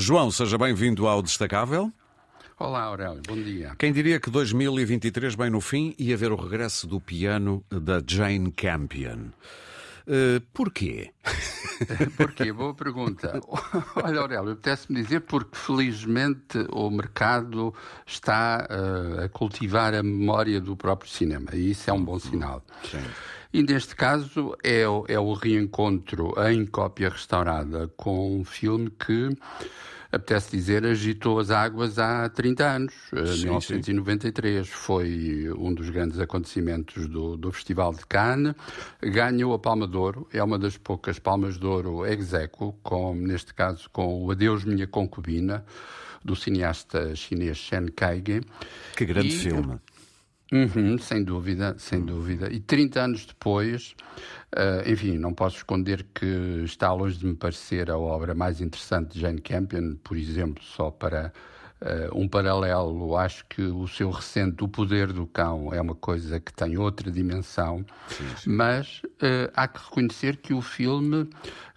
João, seja bem-vindo ao Destacável. Olá, Aurélio, bom dia. Quem diria que 2023, bem no fim, ia ver o regresso do piano da Jane Campion? Uh, porquê? Porquê? Boa pergunta. Olha, Aurélio, apetece-me dizer porque felizmente o mercado está uh, a cultivar a memória do próprio cinema e isso é um bom sinal. Sim. E neste caso é, é o reencontro em cópia restaurada com um filme que apetece dizer, agitou as águas há 30 anos. Eh, sim, 1993 sim. foi um dos grandes acontecimentos do, do Festival de Cannes. Ganhou a Palma de Ouro, é uma das poucas Palmas de Ouro execo, com, neste caso com o Adeus Minha Concubina, do cineasta chinês Shen Kaige. Que grande e, filme. Uhum, sem dúvida, sem dúvida. E 30 anos depois, uh, enfim, não posso esconder que está longe de me parecer a obra mais interessante de Jane Campion, por exemplo, só para uh, um paralelo, acho que o seu recente O Poder do Cão é uma coisa que tem outra dimensão, sim, sim. mas uh, há que reconhecer que o filme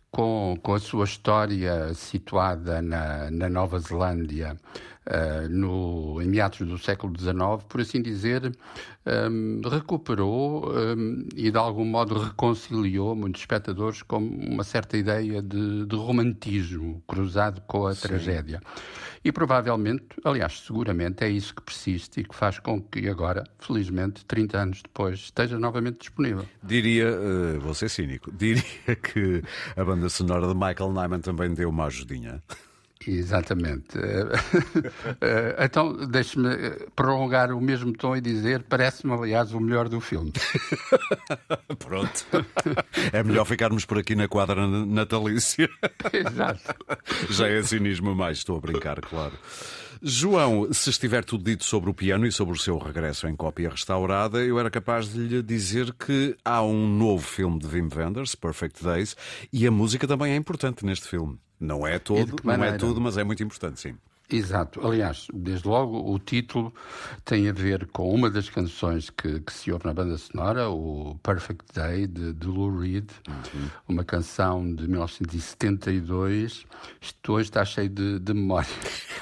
com, com a sua história situada na, na Nova Zelândia, uh, no, em meados do século XIX, por assim dizer, um, recuperou um, e de algum modo reconciliou muitos espectadores com uma certa ideia de, de romantismo cruzado com a Sim. tragédia. E provavelmente, aliás, seguramente é isso que persiste e que faz com que agora, felizmente, 30 anos depois, esteja novamente disponível. Diria, uh, vou ser cínico, diria que a banda sonora de Michael Nyman também deu uma ajudinha. Exatamente. Eh, então, deixe-me prolongar o mesmo tom e dizer: parece-me, aliás, o melhor do filme. Pronto. É melhor ficarmos por aqui na quadra natalícia. Exato. Já é cinismo mais, estou a brincar, claro. João, se estiver tudo dito sobre o piano e sobre o seu regresso em cópia restaurada, eu era capaz de lhe dizer que há um novo filme de Wim Wenders, Perfect Days, e a música também é importante neste filme. Não é todo, não é tudo, mas é muito importante, sim. Exato. Aliás, desde logo o título tem a ver com uma das canções que, que se ouve na banda sonora, o Perfect Day, de, de Lou Reed, uhum. uma canção de 1972. Isto hoje está cheio de, de memória.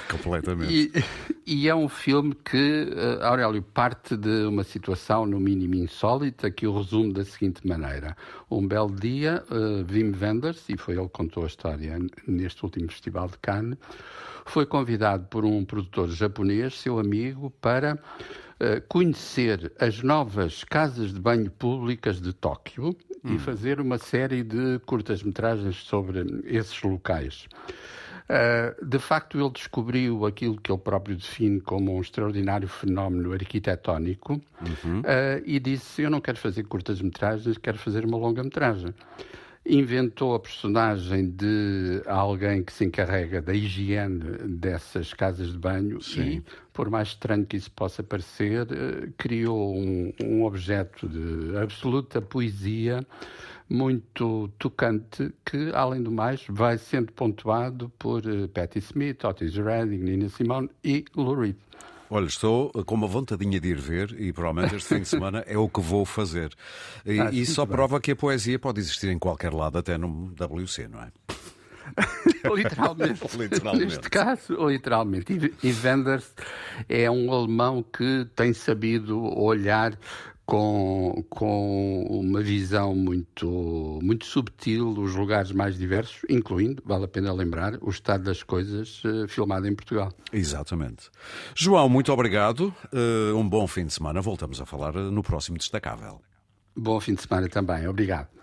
Completamente. E, e, é um filme que, uh, Aurélio, parte de uma situação no mínimo insólita que o resume da seguinte maneira. Um belo dia, uh, Wim Wenders, e foi ele que contou a história neste último Festival de Cannes, foi convidado por um produtor japonês, seu amigo, para uh, conhecer as novas casas de banho públicas de Tóquio hum. e fazer uma série de curtas-metragens sobre esses locais. Uh, de facto, ele descobriu aquilo que ele próprio define como um extraordinário fenómeno arquitetónico uhum. uh, e disse: Eu não quero fazer curtas-metragens, quero fazer uma longa-metragem inventou a personagem de alguém que se encarrega da higiene dessas casas de banho Sim. e, por mais estranho que isso possa parecer, eh, criou um, um objeto de absoluta poesia muito tocante que, além do mais, vai sendo pontuado por uh, Patti Smith, Otis Redding, Nina Simone e Lou Reed. Olha, estou com uma vontadinha de ir ver e provavelmente este fim de semana é o que vou fazer. E, ah, e só prova que a poesia pode existir em qualquer lado, até no WC, não é? literalmente. literalmente. Neste caso, literalmente. E Wenders é um alemão que tem sabido olhar com, com uma visão muito, muito subtil os lugares mais diversos, incluindo, vale a pena lembrar, o estado das coisas uh, filmado em Portugal. Exatamente. João, muito obrigado. Uh, um bom fim de semana. Voltamos a falar no próximo Destacável. Bom fim de semana também. Obrigado.